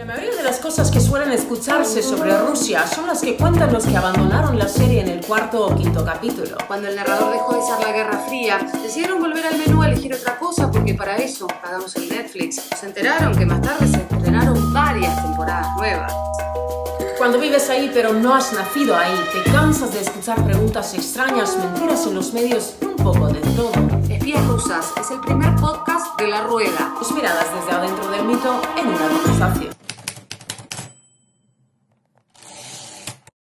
La mayoría de las cosas que suelen escucharse sobre Rusia son las que cuentan los que abandonaron la serie en el cuarto o quinto capítulo. Cuando el narrador dejó de ser la Guerra Fría, decidieron volver al menú a elegir otra cosa porque para eso pagamos el Netflix. Se enteraron que más tarde se estrenaron varias temporadas nuevas. Cuando vives ahí pero no has nacido ahí, te cansas de escuchar preguntas extrañas, mentiras en los medios, un poco de todo. Espías Rusas es el primer podcast de La Rueda. Tus miradas desde adentro del mito en una conversación.